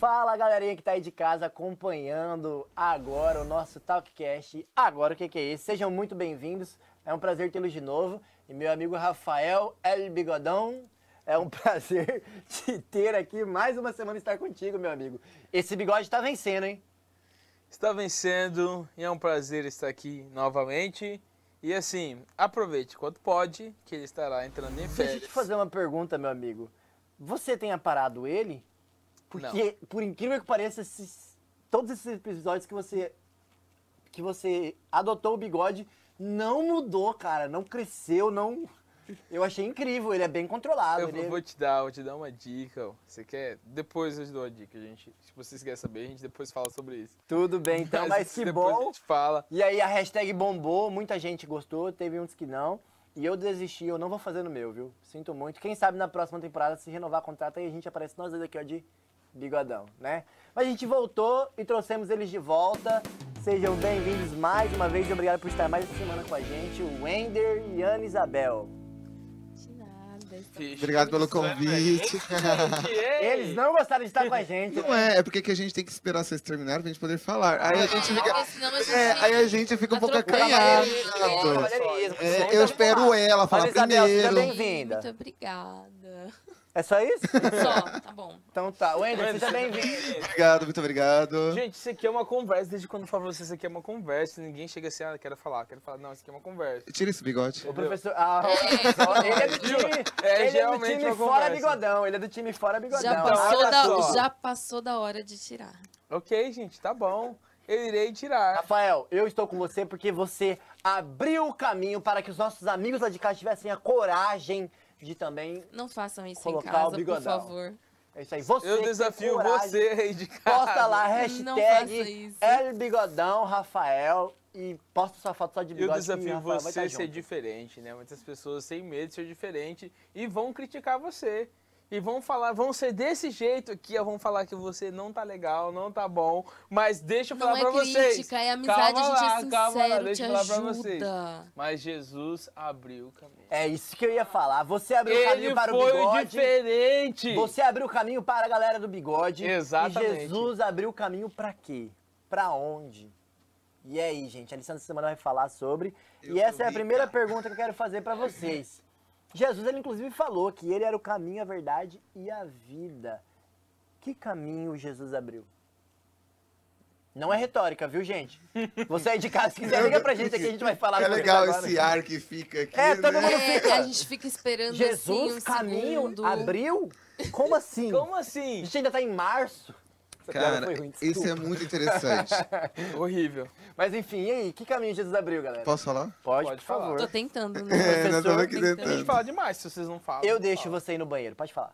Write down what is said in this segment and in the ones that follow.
Fala galerinha que tá aí de casa acompanhando agora o nosso Talkcast. Agora o que, que é esse? Sejam muito bem-vindos. É um prazer tê-los de novo. E meu amigo Rafael El Bigodão, é um prazer te ter aqui mais uma semana estar contigo, meu amigo. Esse bigode tá vencendo, hein? Está vencendo e é um prazer estar aqui novamente. E assim, aproveite quanto pode, que ele estará entrando em férias. Deixa eu te fazer uma pergunta, meu amigo. Você tem aparado ele? Porque, Não. por incrível que pareça, esses, todos esses episódios que você que você adotou o bigode não mudou, cara, não cresceu, não eu achei incrível, ele é bem controlado. Eu ele... É vou te dar, vou te dar uma dica. Você quer? Depois eu te dou a dica, gente. Se vocês querem saber, a gente depois fala sobre isso. Tudo bem, então, mas, mas que bom. A gente fala. E aí a hashtag bombou, muita gente gostou, teve uns que não. E eu desisti, eu não vou fazer no meu, viu? Sinto muito. Quem sabe na próxima temporada, se renovar o contrato, aí a gente aparece nós dois aqui, ó, de bigodão, né? Mas a gente voltou e trouxemos eles de volta. Sejam bem-vindos mais uma vez e obrigado por estar mais essa semana com a gente, o Wender e Ana Isabel. Obrigado pelo convite. Eles não gostaram de estar com a gente. Não é, é porque que a gente tem que esperar vocês terminarem pra gente poder falar. Aí a gente fica. É, aí a gente fica um pouco acanhado. É, eu espero ela falar primeiro. Seja bem-vinda. Muito obrigada. É só isso? Só, tá bom. Então tá. Wender, seja bem-vindo. Obrigado, muito obrigado. Gente, isso aqui é uma conversa. Desde quando eu falo pra vocês, isso aqui é uma conversa. Ninguém chega assim, ah, quero falar, quero falar. Não, isso aqui é uma conversa. Tira esse bigode. O professor. Ah, é. ele é do time. É, ele é do time fora bigodão. Ele é do time fora bigodão. Já passou, da, já passou da hora de tirar. Ok, gente, tá bom. Eu irei tirar. Rafael, eu estou com você porque você abriu o caminho para que os nossos amigos lá de casa tivessem a coragem de também. Não façam isso em casa, por favor. É isso aí. Você Eu desafio você aí de casa. Posta lá, hashtag Bigodão Rafael e posta sua foto só de bigode. Eu desafio você ser diferente, né? Muitas pessoas têm medo de ser diferente e vão criticar você e vão falar, vão ser desse jeito aqui, vão falar que você não tá legal, não tá bom, mas deixa eu falar não pra é vocês. Crítica, é amizade, calma a gente é sincero, calma lá, deixa eu falar ajuda. pra vocês. Mas Jesus abriu o caminho. É isso que eu ia falar. Você abriu Ele o caminho para o bigode. diferente. Você abriu o caminho para a galera do bigode. Exatamente. E Jesus abriu o caminho para quê? Para onde? E aí, gente, a lição dessa semana vai falar sobre. Eu e essa é a primeira pergunta que eu quero fazer para vocês. Jesus, ele inclusive falou que ele era o caminho, a verdade e a vida. Que caminho Jesus abriu? Não é retórica, viu, gente? Você aí de casa, se quiser, liga pra gente aqui, a gente vai falar É legal esse ar que fica aqui. É, todo né? mundo fica. É, a gente fica esperando Jesus, assim, um caminho, segundo. abriu? Como assim? Como assim? A gente ainda tá em março. Essa Cara, ruim, isso é muito interessante. Horrível. Mas enfim, e aí? Que caminho Jesus abriu, galera? Posso falar? Pode, Pode por falar. favor. Tô tentando, né? É, nós estamos aqui tentando. A gente fala demais se vocês não falam. Eu não deixo fala. você ir no banheiro, pode falar.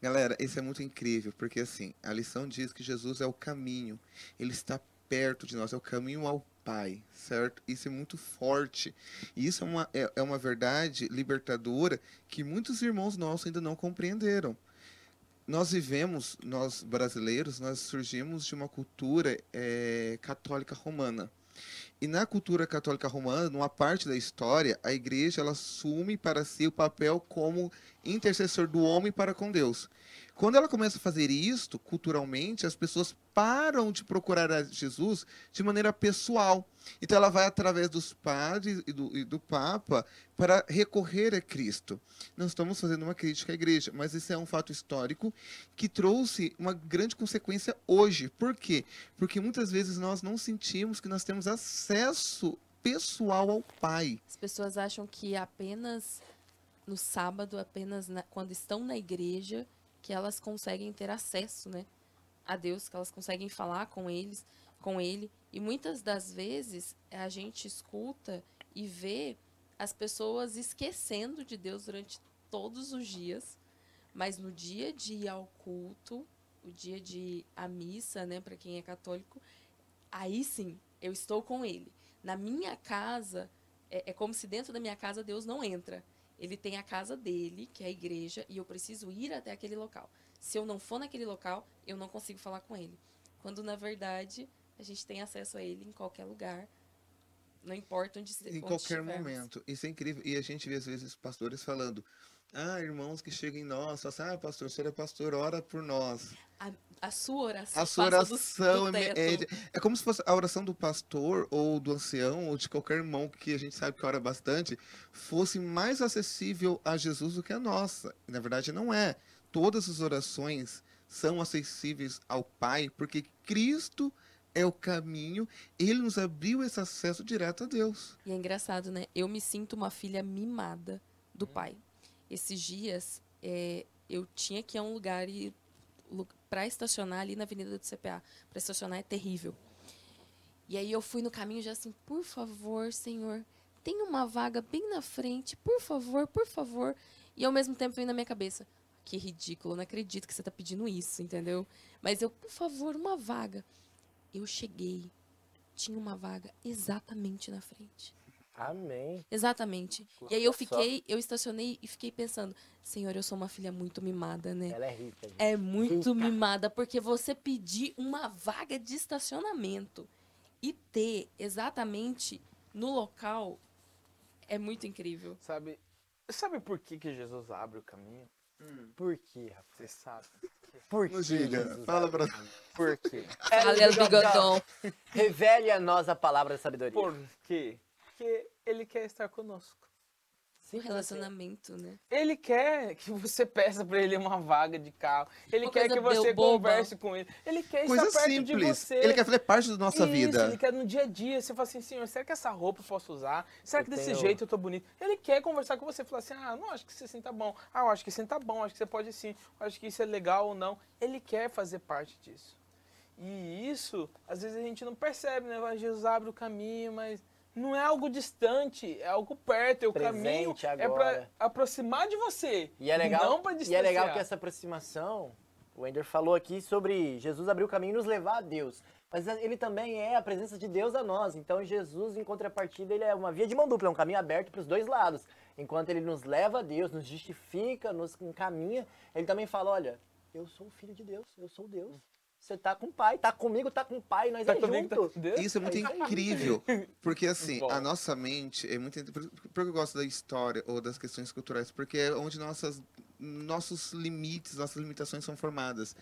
Galera, isso é muito incrível, porque assim, a lição diz que Jesus é o caminho. Ele está perto de nós, é o caminho ao Pai, certo? Isso é muito forte. E isso é uma, é, é uma verdade libertadora que muitos irmãos nossos ainda não compreenderam. Nós vivemos, nós brasileiros, nós surgimos de uma cultura é, católica romana. E na cultura católica romana, numa parte da história, a igreja ela assume para si o papel como intercessor do homem para com Deus. Quando ela começa a fazer isto, culturalmente, as pessoas param de procurar a Jesus de maneira pessoal. Então ela vai através dos padres e do, e do Papa para recorrer a Cristo. Não estamos fazendo uma crítica à igreja, mas isso é um fato histórico que trouxe uma grande consequência hoje. Por quê? Porque muitas vezes nós não sentimos que nós temos acesso pessoal ao Pai. As pessoas acham que apenas no sábado, apenas na, quando estão na igreja, que elas conseguem ter acesso, né, a Deus, que elas conseguem falar com eles, com ele. E muitas das vezes a gente escuta e vê as pessoas esquecendo de Deus durante todos os dias, mas no dia de ir ao culto, o dia de à missa, né, para quem é católico, aí sim, eu estou com ele. Na minha casa, é, é como se dentro da minha casa Deus não entra. Ele tem a casa dele, que é a igreja, e eu preciso ir até aquele local. Se eu não for naquele local, eu não consigo falar com ele. Quando, na verdade, a gente tem acesso a ele em qualquer lugar. Não importa onde Em qualquer momento. Isso é incrível. E a gente vê, às vezes, pastores falando. Ah, irmãos que chegam em nós, falam assim, ah, pastor, o senhor é pastor, ora por nós. A sua oração. A sua oração do, do é, é, é, como se fosse a oração do pastor ou do ancião ou de qualquer irmão que a gente sabe que ora bastante fosse mais acessível a Jesus do que a nossa. E, na verdade, não é. Todas as orações são acessíveis ao Pai porque Cristo é o caminho, ele nos abriu esse acesso direto a Deus. E é engraçado, né? Eu me sinto uma filha mimada do hum. Pai. Esses dias, é, eu tinha que ir a um lugar e para estacionar ali na Avenida do CPA. Para estacionar é terrível. E aí eu fui no caminho já assim, por favor, Senhor, tem uma vaga bem na frente, por favor, por favor. E ao mesmo tempo vem na minha cabeça, que ridículo, não acredito que você está pedindo isso, entendeu? Mas eu, por favor, uma vaga. Eu cheguei, tinha uma vaga exatamente na frente. Amém. Exatamente. E aí eu fiquei, eu estacionei e fiquei pensando, Senhor, eu sou uma filha muito mimada, né? Ela é rica. Gente. É muito rica. mimada, porque você pedir uma vaga de estacionamento e ter exatamente no local é muito incrível. Sabe, sabe por que, que Jesus abre o caminho? Hum. Por quê, Rafa? Você sabe. Por que? Diga, fala pra Por quê? Ao bigodão. Revele a nós a palavra da sabedoria. Por quê? Porque ele quer estar conosco. Sim, relacionamento, né? Ele quer que você peça para ele uma vaga de carro. Ele uma quer que você converse com ele. Ele quer Coisa estar perto simples. de você. Ele quer fazer parte da nossa Isso, vida. Ele quer no dia a dia. Você fala assim, senhor, será que essa roupa eu posso usar? Será que eu desse tenho... jeito eu tô bonito? Ele quer conversar com você. Falar assim, ah, não acho que você tá bom. Ah, eu acho que assim tá bom. Acho que você pode sim. Eu acho que isso é legal ou não. Ele quer fazer parte disso. E isso, às vezes a gente não percebe, né? Jesus abre o caminho, mas não é algo distante, é algo perto, é o caminho agora. é para aproximar de você, e é legal, não para distanciar. E é legal que essa aproximação, o Ender falou aqui sobre Jesus abrir o caminho e nos levar a Deus. Mas ele também é a presença de Deus a nós. Então Jesus, em contrapartida, ele é uma via de mão dupla, é um caminho aberto para os dois lados. Enquanto ele nos leva a Deus, nos justifica, nos encaminha, ele também fala, olha, eu sou o filho de Deus, eu sou Deus. Você tá com o pai, tá comigo, tá com o pai, nós tá é junto. Tá... Isso é muito é incrível, porque assim, Bom. a nossa mente é muito por, por que eu gosto da história ou das questões culturais, porque é onde nossas nossos limites, nossas limitações são formadas.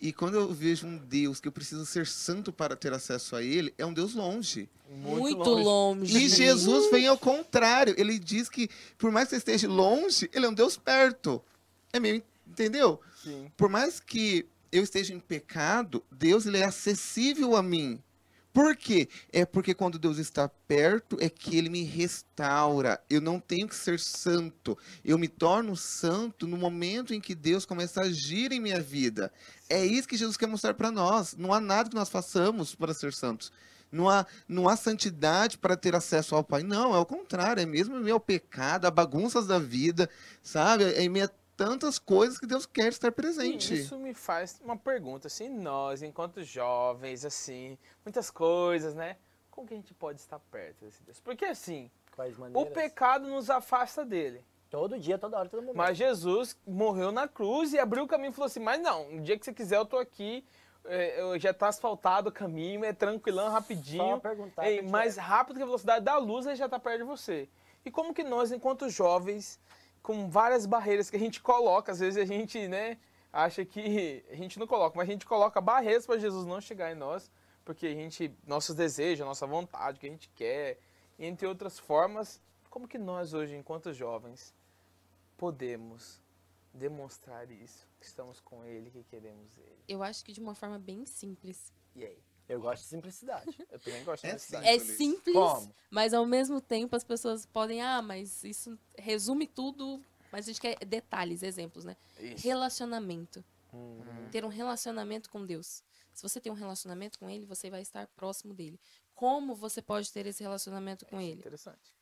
E quando eu vejo um Deus que eu preciso ser santo para ter acesso a ele, é um Deus longe. Muito, Muito longe. longe. E Jesus vem ao contrário. Ele diz que, por mais que você esteja longe, ele é um Deus perto. É meio, entendeu? Sim. Por mais que eu esteja em pecado, Deus ele é acessível a mim. Por quê? É porque quando Deus está perto é que ele me restaura. Eu não tenho que ser santo. Eu me torno santo no momento em que Deus começa a agir em minha vida. É isso que Jesus quer mostrar para nós. Não há nada que nós façamos para ser santos. Não há, não há santidade para ter acesso ao Pai. Não, é o contrário. É mesmo meu pecado, a bagunças da vida, sabe? É minha tantas coisas que Deus quer estar presente. Sim, isso me faz uma pergunta, assim, nós, enquanto jovens, assim, muitas coisas, né? Como que a gente pode estar perto desse Deus? Porque assim, o pecado nos afasta dele. Todo dia, toda hora, todo momento. Mas Jesus morreu na cruz e abriu o caminho e falou assim, mas não, no dia que você quiser eu tô aqui, é, já está asfaltado o caminho, é tranquilão, rapidinho. Só perguntar. É, mais rápido que a velocidade da luz, ele já está perto de você. E como que nós, enquanto jovens, com várias barreiras que a gente coloca. Às vezes a gente, né, acha que a gente não coloca, mas a gente coloca barreiras para Jesus não chegar em nós, porque a gente, nossos desejos, nossa vontade, o que a gente quer, entre outras formas, como que nós hoje, enquanto jovens, podemos demonstrar isso, que estamos com Ele, que queremos Ele? Eu acho que de uma forma bem simples. E aí? Eu gosto de simplicidade. Eu também gosto de é simplicidade. É simples, Como? mas ao mesmo tempo as pessoas podem, ah, mas isso resume tudo, mas a gente quer detalhes, exemplos, né? Isso. Relacionamento. Uhum. Ter um relacionamento com Deus. Se você tem um relacionamento com Ele, você vai estar próximo dele. Como você pode ter esse relacionamento com Ele? Interessante.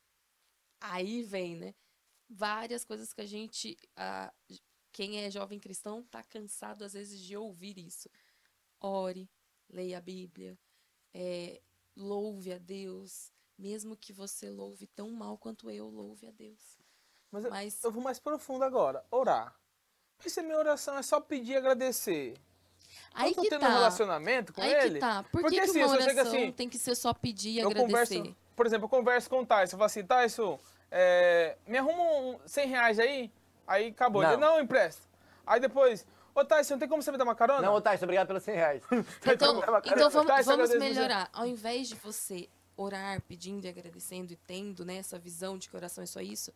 Aí vem, né? Várias coisas que a gente, a, quem é jovem cristão, tá cansado às vezes de ouvir isso. Ore, leia a Bíblia, é, louve a Deus, mesmo que você louve tão mal quanto eu, louve a Deus. Mas, Mas... Eu, eu, vou mais profundo agora, orar. Mas se a minha oração é só pedir e agradecer, Aí eu tô que tendo tá. um relacionamento com Aí ele? Que tá. Por Porque, que, assim, uma oração assim, tem que ser só pedir e agradecer? Converso, por exemplo, eu converso com o Tyson, eu falo assim, Tyson, é, me arruma um 100 reais aí? Aí acabou. Não, ele, não empresta. Aí depois, Ô, Tyson, tem como você me dar uma carona? Não, ô, Tyson, obrigado pelos 100 reais. então, então vamos, vamos melhorar. Ao invés de você orar, pedindo e agradecendo e tendo né, essa visão de que oração é só isso,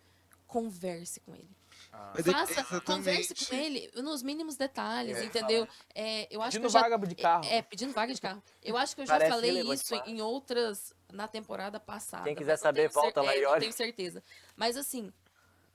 converse com ele. Ah. Faça, converse com ele nos mínimos detalhes, é, entendeu? É, eu acho pedindo que eu já, vaga de carro. É, é, pedindo vaga de carro. Eu acho que eu já Parece falei isso em outras, na temporada passada. Quem quiser saber, volta lá e olha. Eu tenho certeza. Mas assim,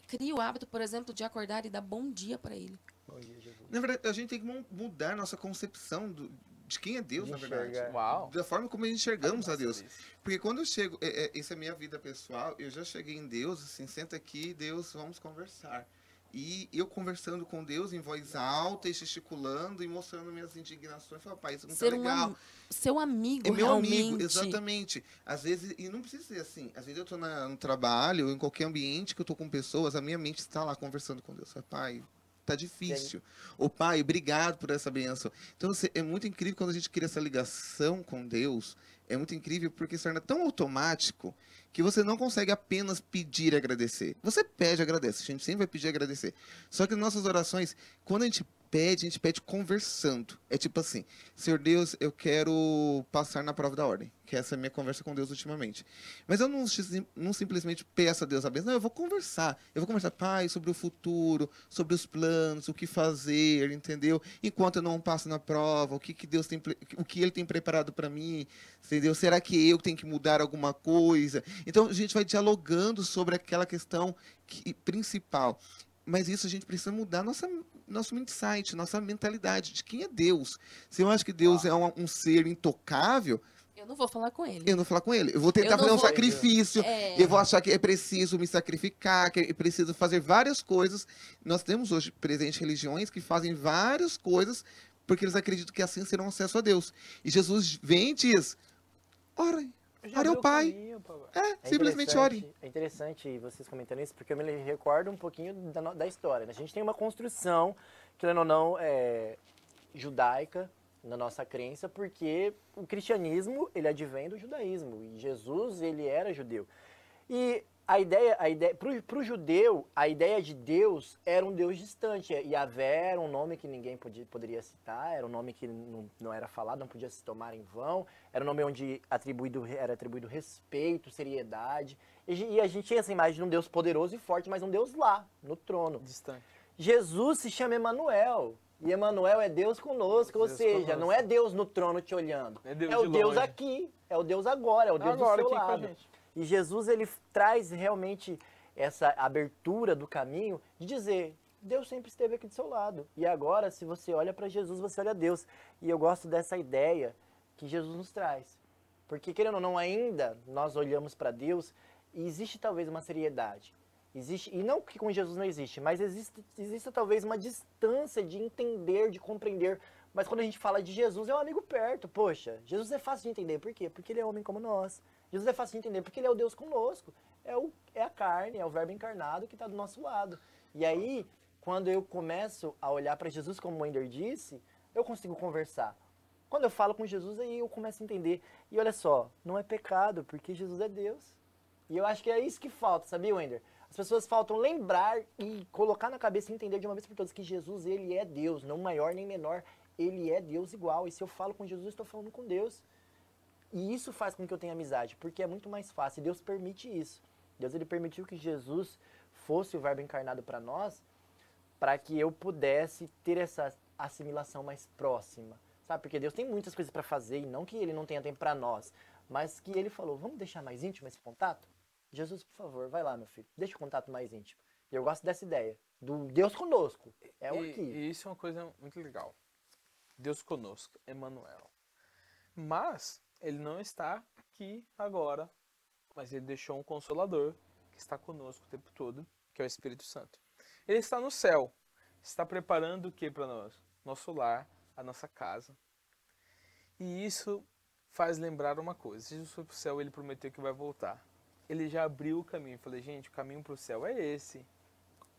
crie o hábito, por exemplo, de acordar e dar bom dia para ele. Bom dia. Na verdade, a gente tem que mudar nossa concepção do, de quem é Deus, de na verdade. Uau. Da forma como enxergamos a Deus. Porque quando eu chego, é, é, isso é minha vida pessoal, eu já cheguei em Deus, assim, senta aqui, Deus, vamos conversar. E eu conversando com Deus em voz alta e gesticulando e mostrando minhas indignações. Falei, pai, isso não tá Ser tá legal. Um, seu amigo, É meu realmente. amigo, exatamente. Às vezes, e não precisa ser assim. Às vezes eu tô na, no trabalho, ou em qualquer ambiente que eu tô com pessoas, a minha mente está lá conversando com Deus. Falei, pai, tá difícil. O pai, obrigado por essa benção. Então, assim, é muito incrível quando a gente cria essa ligação com Deus. É muito incrível porque se torna tão automático que você não consegue apenas pedir e agradecer. Você pede e agradece, a gente sempre vai pedir e agradecer. Só que nas nossas orações, quando a gente pede, a gente pede conversando. É tipo assim, Senhor Deus, eu quero passar na prova da ordem. Que essa é a minha conversa com Deus ultimamente. Mas eu não, não simplesmente peço a Deus a bênção. Não, eu vou conversar. Eu vou conversar, Pai, sobre o futuro, sobre os planos, o que fazer, entendeu? Enquanto eu não passo na prova, o que, que Deus tem, o que Ele tem preparado para mim, entendeu? Será que eu tenho que mudar alguma coisa? Então a gente vai dialogando sobre aquela questão que, principal. Mas isso a gente precisa mudar nossa, nosso insight, nossa mentalidade de quem é Deus. Se eu acho que Deus ah. é um, um, ser intocável. Eu não vou falar com ele. Eu não vou falar com ele. Eu vou tentar eu fazer um vou... sacrifício. É... Eu vou achar que é preciso me sacrificar, que é preciso fazer várias coisas. Nós temos hoje presentes religiões que fazem várias coisas porque eles acreditam que assim serão acesso a Deus. E Jesus vem e diz: ora, ore ao Pai. Caminho, é, é simplesmente ore. É interessante vocês comentando isso, porque eu me recordo um pouquinho da, da história. Né? A gente tem uma construção, querendo ou não, é, judaica na nossa crença, porque o cristianismo, ele advém do judaísmo, e Jesus, ele era judeu. E a ideia, a ideia para o judeu, a ideia de Deus era um Deus distante. E Yahvé era um nome que ninguém podia, poderia citar, era um nome que não, não era falado, não podia se tomar em vão, era um nome onde atribuído, era atribuído respeito, seriedade. E, e a gente tinha essa imagem de um Deus poderoso e forte, mas um Deus lá, no trono. Distante. Jesus se chama Emanuel. E Emanuel é Deus conosco, Deus ou seja, conosco. não é Deus no trono te olhando. É, Deus é o Deus aqui, é o Deus agora, é o Deus agora, do seu lado. E Jesus ele traz realmente essa abertura do caminho de dizer: Deus sempre esteve aqui do seu lado. E agora, se você olha para Jesus, você olha a Deus. E eu gosto dessa ideia que Jesus nos traz. Porque, querendo ou não, ainda nós olhamos para Deus e existe talvez uma seriedade. Existe, e não que com Jesus não existe, mas existe, existe talvez uma distância de entender, de compreender. Mas quando a gente fala de Jesus, é um amigo perto. Poxa, Jesus é fácil de entender. Por quê? Porque ele é homem como nós. Jesus é fácil de entender porque ele é o Deus conosco. É, o, é a carne, é o verbo encarnado que está do nosso lado. E aí, quando eu começo a olhar para Jesus, como o Wender disse, eu consigo conversar. Quando eu falo com Jesus, aí eu começo a entender. E olha só, não é pecado, porque Jesus é Deus. E eu acho que é isso que falta, sabia, Wender? As pessoas faltam lembrar e colocar na cabeça e entender de uma vez por todas que Jesus, ele é Deus, não maior nem menor. Ele é Deus igual. E se eu falo com Jesus, eu estou falando com Deus. E isso faz com que eu tenha amizade, porque é muito mais fácil. E Deus permite isso. Deus ele permitiu que Jesus fosse o verbo encarnado para nós, para que eu pudesse ter essa assimilação mais próxima. Sabe? Porque Deus tem muitas coisas para fazer e não que ele não tenha tempo para nós, mas que ele falou: "Vamos deixar mais íntimo esse contato?" Jesus, por favor, vai lá, meu filho. Deixa o contato mais íntimo. E eu gosto dessa ideia do Deus conosco. É o aqui. E isso é uma coisa muito legal. Deus conosco, Emmanuel. Mas ele não está aqui agora, mas ele deixou um consolador que está conosco o tempo todo, que é o Espírito Santo. Ele está no céu, está preparando o que para nós? Nosso lar, a nossa casa. E isso faz lembrar uma coisa: Jesus for para o céu, ele prometeu que vai voltar. Ele já abriu o caminho. Falei, gente, o caminho para o céu é esse.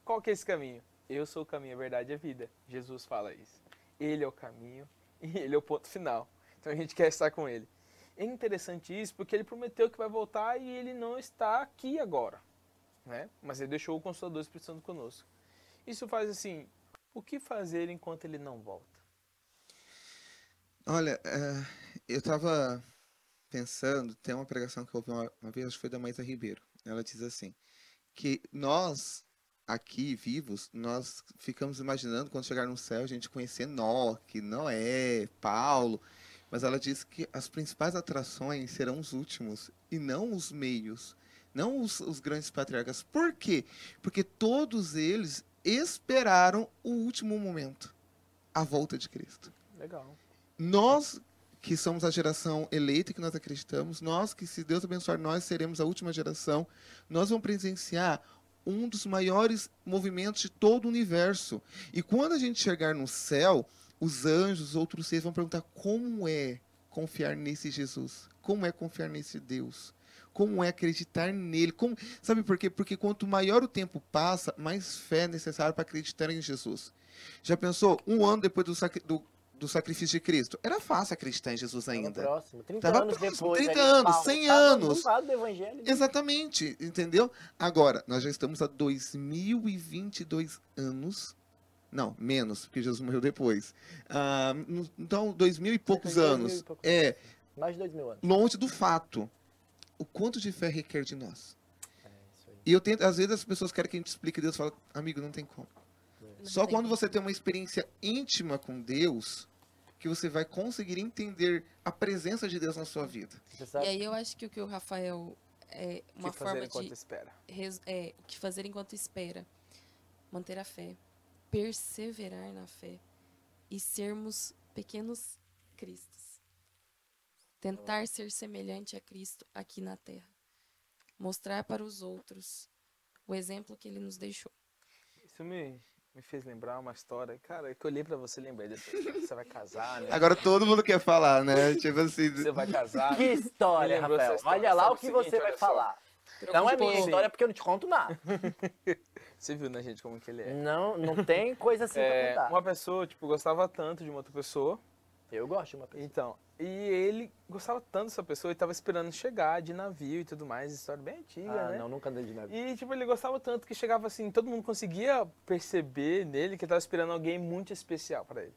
Qual que é esse caminho? Eu sou o caminho, a verdade e a vida. Jesus fala isso. Ele é o caminho e ele é o ponto final. Então a gente quer estar com ele. É interessante isso porque ele prometeu que vai voltar e ele não está aqui agora. Né? Mas ele deixou o Consolador Espírito Santo conosco. Isso faz assim, O que fazer enquanto ele não volta? Olha, é, eu estava pensando, tem uma pregação que eu ouvi uma, uma vez, acho que foi da Maísa Ribeiro. Ela diz assim, que nós aqui vivos, nós ficamos imaginando quando chegar no céu a gente conhecer Enoque, Noé, Paulo, mas ela diz que as principais atrações serão os últimos e não os meios, não os, os grandes patriarcas. Por quê? Porque todos eles esperaram o último momento, a volta de Cristo. Legal. Nós que somos a geração eleita que nós acreditamos, nós que se Deus abençoar nós seremos a última geração, nós vamos presenciar um dos maiores movimentos de todo o universo. E quando a gente chegar no céu, os anjos, os outros seres vão perguntar como é confiar nesse Jesus, como é confiar nesse Deus, como é acreditar nele, como, sabe por quê? Porque quanto maior o tempo passa, mais fé é necessária para acreditar em Jesus. Já pensou um ano depois do, do, do sacrifício de Cristo? Era fácil acreditar em Jesus ainda. Tava próximo, 30 Tava anos próximo, depois. 30 ali, anos, Paulo, 100 tava anos. do evangelho. Exatamente, entendeu? Agora, nós já estamos há 2022 anos. Não, menos, porque Jesus morreu depois. Ah, então, dois mil e poucos dois mil anos. e poucos É, Mais de dois mil anos. longe do fato. O quanto de fé requer de nós. É. E eu tento, às vezes as pessoas querem que a gente explique Deus, fala, amigo, não tem como. Não Só tem quando como. você tem uma experiência íntima com Deus, que você vai conseguir entender a presença de Deus na sua vida. E aí eu acho que o que o Rafael é uma o que fazer forma enquanto de espera? res- é, o que fazer enquanto espera, manter a fé, perseverar na fé e sermos pequenos cristos. Tentar ser semelhante a Cristo aqui na terra. Mostrar para os outros o exemplo que ele nos deixou. Isso me, me fez lembrar uma história. Cara, que eu olhei pra você e lembrei. Você vai casar, né? Agora todo mundo quer falar, né? Tipo assim. Você vai casar. Que história, Rafael. história. Olha lá Sabe o que seguinte, você vai só. falar. Não é minha história porque eu não te conto nada. Você viu, né, gente, como que ele é? Não, não tem coisa assim É, pra contar. uma pessoa, tipo, gostava tanto de uma outra pessoa. Eu gosto de uma pessoa. Então, e ele gostava tanto dessa pessoa e tava esperando chegar de navio e tudo mais. História bem antiga, Ah, né? não, nunca andei de navio. E, tipo, ele gostava tanto que chegava assim, todo mundo conseguia perceber nele que ele tava esperando alguém muito especial pra ele.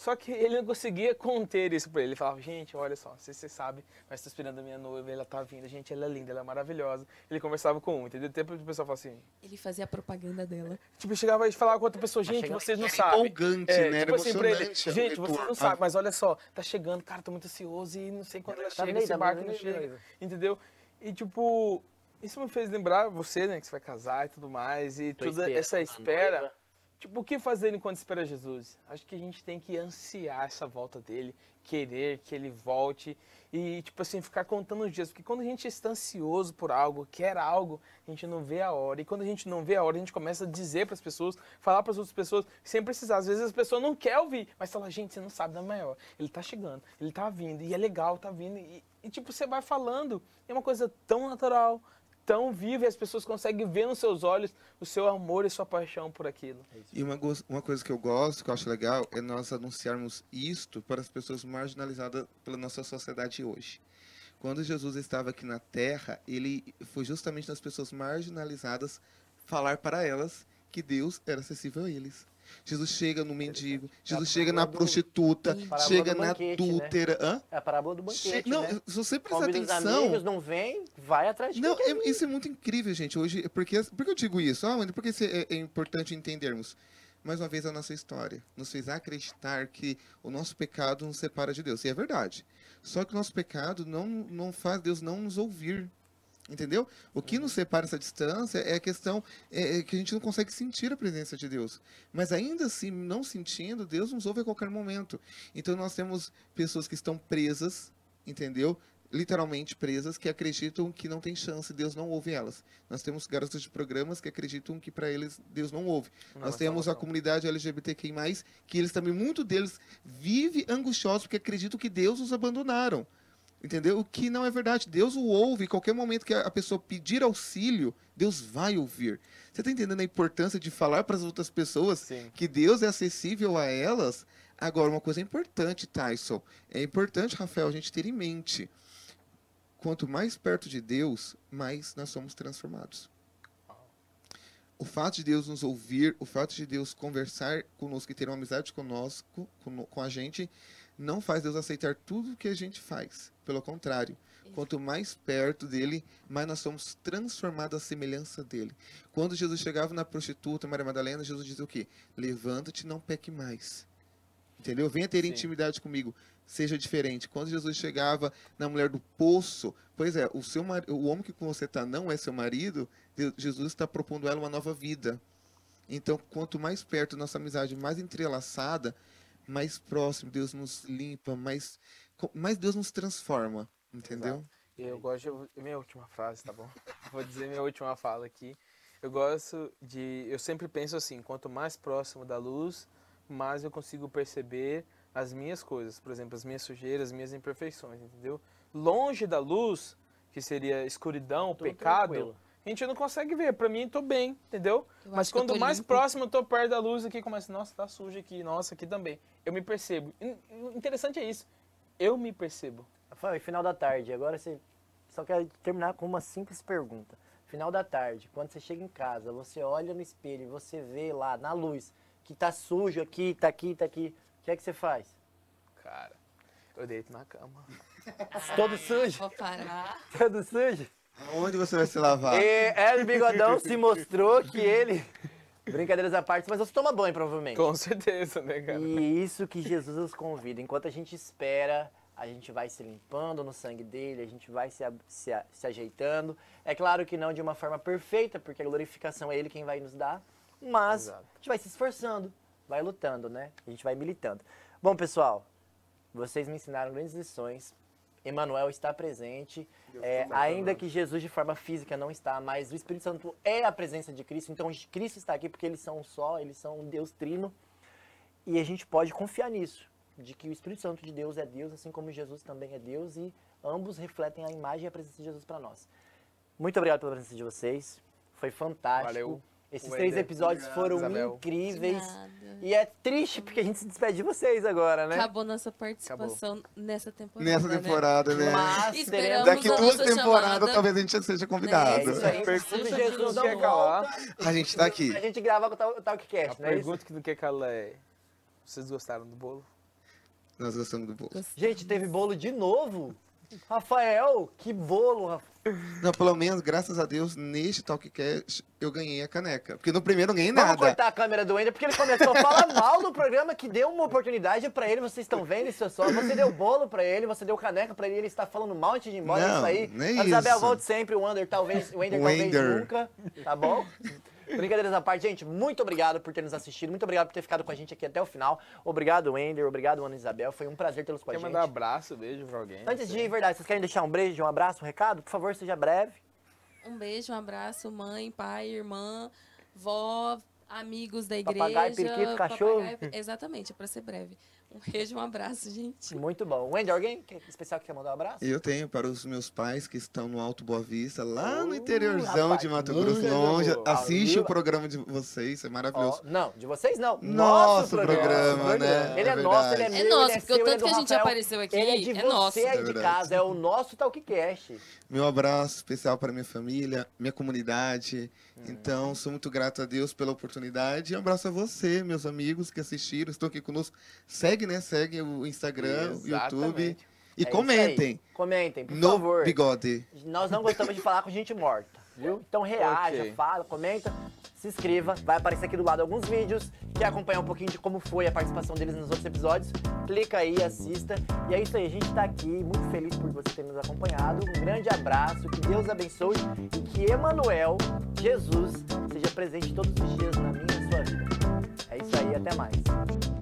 Só que ele não conseguia conter isso pra ele. Ele falava, gente, olha só, não sei se você sabe, mas tô esperando a minha noiva, ela tá vindo, gente, ela é linda, ela é maravilhosa. Ele conversava com um, entendeu? Tempo o pessoal falava assim, Ele fazia a propaganda dela. tipo, chegava e falava com outra pessoa, Tá gente, vocês não sabem. empolgante, É, né? Era tipo assim pra ele, o gente, vocês não sabem, mas olha só, tá chegando, cara, tô muito ansioso e não sei quando ela Tá chega, esse Tá barco não aí, chega, entendeu? E tipo, isso me fez lembrar você, né, que você vai casar e tudo mais, e Tô toda essa espera. Tipo, o que fazer enquanto espera Jesus? Acho que a gente tem que ansiar essa volta dele, querer que ele volte e, tipo assim, ficar contando os dias. Porque quando a gente está ansioso por algo, quer algo, a gente não vê a hora. E quando a gente não vê a hora, a gente começa a dizer para as pessoas, falar para as outras pessoas, sem precisar. Às vezes as pessoas não querem ouvir, mas fala, gente, você não sabe da maior. Ele tá chegando, ele tá vindo, e é legal, tá vindo. E, e, tipo, você vai falando. É uma coisa tão natural, tão viva, e as pessoas conseguem ver nos seus olhos o seu amor e sua paixão por aquilo. E uma, uma coisa que eu gosto, que eu acho legal, é nós anunciarmos isto para as pessoas marginalizadas pela nossa sociedade hoje. Quando Jesus estava aqui na Terra, ele foi justamente nas pessoas marginalizadas falar para elas que Deus era acessível a eles. Jesus chega no mendigo, Jesus a chega na do- prostituta, chega na né? adúltera. Hã? É a parábola do Che- banquete, não, né? se você prestar os atenção, amigos, não vem, vai atrás de não, é- isso é muito incrível, gente. Hoje, porque, por que eu digo isso? Ah, mas por que isso é, é importante entendermos? Mais uma vez, a nossa história nos fez acreditar que o nosso pecado nos separa de Deus. E é verdade. Só que o nosso pecado não, não faz Deus não nos ouvir. Entendeu? O que nos separa essa distância é a questão é, é que a gente não consegue sentir a presença de Deus. Mas ainda assim, não sentindo, Deus nos ouve a qualquer momento. Então nós temos pessoas que estão presas, entendeu? Literalmente presas, que acreditam que não tem chance, Deus não ouve elas. Nós temos garotas de programas que acreditam que para eles Deus não ouve. Não, Nós temos a salvação. comunidade LGBTQI+, que eles também, muito deles, vive angustiosos porque acreditam que Deus os abandonaram. Entendeu? O que não é verdade. Deus o ouve. Em qualquer momento que a pessoa pedir auxílio, Deus vai ouvir. Você está entendendo a importância de falar para as outras pessoas Sim. que Deus é acessível a elas? Agora, uma coisa importante, Tyson. É importante, Rafael, a gente ter em mente. Quanto mais perto de Deus, mais nós somos transformados. o fato de Deus nos ouvir, o fato de Deus conversar conosco e ter uma amizade conosco, com, com a gente, não faz Deus aceitar tudo que a gente faz. Pelo contrário, quanto mais perto dele, mais nós somos transformados à semelhança dele. Quando Jesus chegava na prostituta Maria Madalena, Jesus dizia o quê? Levanta-te, não peque mais. Entendeu? Venha ter Sim. intimidade comigo. Seja diferente. Quando Jesus chegava na mulher do poço, pois é, o seu o homem que com você está não é seu marido, Jesus está propondo a ela uma nova vida. Então, quanto mais perto nossa amizade, mais entrelaçada, mais próximo Deus nos limpa, mais, mais Deus nos transforma. Entendeu? Exato. Eu gosto de. Minha última frase, tá bom? Vou dizer minha última fala aqui. Eu gosto de. Eu sempre penso assim: quanto mais próximo da luz, mais eu consigo perceber as minhas coisas. Por exemplo, as minhas sujeiras, as minhas imperfeições, entendeu? Longe da luz, que seria escuridão, pecado. Tranquilo a gente não consegue ver. Pra mim, tô bem, entendeu? Eu Mas quando mais limpo. próximo eu tô perto da luz aqui, começa, nossa, tá sujo aqui, nossa, aqui também. Eu me percebo. Interessante é isso. Eu me percebo. Rafael, final da tarde. Agora você só quer terminar com uma simples pergunta. Final da tarde, quando você chega em casa, você olha no espelho e você vê lá na luz que tá sujo aqui, tá aqui, tá aqui. O que é que você faz? Cara, eu deito na cama. Todo sujo? Vou parar. Todo sujo? Onde você vai se lavar? E Hélio Bigodão se mostrou que ele. Brincadeiras à parte, mas você toma banho, provavelmente. Com certeza, né, cara? E isso que Jesus nos convida. Enquanto a gente espera, a gente vai se limpando no sangue dele, a gente vai se, se, se ajeitando. É claro que não de uma forma perfeita, porque a glorificação é ele quem vai nos dar. Mas Exato. a gente vai se esforçando, vai lutando, né? A gente vai militando. Bom, pessoal, vocês me ensinaram grandes lições. Emmanuel está presente, é, ainda que Jesus de forma física não está, mas o Espírito Santo é a presença de Cristo, então Cristo está aqui porque eles são um só, eles são um Deus trino, e a gente pode confiar nisso, de que o Espírito Santo de Deus é Deus, assim como Jesus também é Deus, e ambos refletem a imagem e a presença de Jesus para nós. Muito obrigado pela presença de vocês, foi fantástico. Valeu. Esses três episódios Obrigado, foram Isabel. incríveis. E é triste porque a gente se despede de vocês agora, né? Acabou nossa participação Acabou. nessa temporada. Nessa né? temporada, né? né? Mas Daqui duas temporadas talvez a gente seja convidado. É isso aí. Pergunta Jesus não quer calar. A gente tá aqui. A gente grava com o Talkcast, né? A pergunta que não quer calar é: vocês gostaram do bolo? Nós gostamos do bolo. Gente, teve bolo de novo? Rafael, que bolo, Rafael. Não, pelo menos, graças a Deus, neste Talkcast eu ganhei a caneca. Porque no primeiro eu ganhei nada. Vamos cortar a câmera do Wender, porque ele começou a falar mal do programa que deu uma oportunidade pra ele. Vocês estão vendo isso só. Você deu bolo pra ele, você deu caneca pra ele, ele está falando mal antes de ir embora. Não, isso aí. Nem Isabel, isso. volte sempre. O Wender talvez, o Wender, talvez nunca. Tá bom? Brincadeiras à parte, gente, muito obrigado por ter nos assistido, muito obrigado por ter ficado com a gente aqui até o final. Obrigado, Wender, obrigado, Ana Isabel, foi um prazer tê-los com Quer a gente. Quer mandar um abraço, beijo pra alguém? Antes de ir, verdade, vocês querem deixar um beijo, um abraço, um recado? Por favor, seja breve. Um beijo, um abraço, mãe, pai, irmã, vó, amigos da igreja. Papagaio, periquito, cachorro. Papagaio, exatamente, é pra ser breve. Um beijo, um abraço, gente. Muito bom. Wendy, alguém especial que quer mandar um abraço? Eu tenho para os meus pais que estão no Alto Boa Vista, lá no uh, interiorzão rapaz, de Mato Grosso, longe. Assiste o programa de vocês, é maravilhoso. Oh, não, de vocês não. Nosso, nosso programa, programa, né? Ele é, é nosso, ele é meu, É nosso, é porque seu, o tanto é que a gente Rafael, apareceu aqui ele é, de é você nosso. aí é de casa, é o nosso Talkcast. Meu abraço especial para minha família, minha comunidade. Hum. Então, sou muito grato a Deus pela oportunidade. E um abraço a você, meus amigos que assistiram, estão aqui conosco. Segue, né? Segue o Instagram, o YouTube. E é comentem. Comentem, por no favor. bigode. Nós não gostamos de falar com gente morta, viu? Então reaja, okay. fala, comenta, se inscreva. Vai aparecer aqui do lado alguns vídeos. Quer acompanhar um pouquinho de como foi a participação deles nos outros episódios? Clica aí, assista. E é isso aí, a gente tá aqui, muito feliz por você ter nos acompanhado. Um grande abraço, que Deus abençoe e que Emanuel, Jesus, seja presente todos os dias na minha e na sua vida. É isso aí, até mais.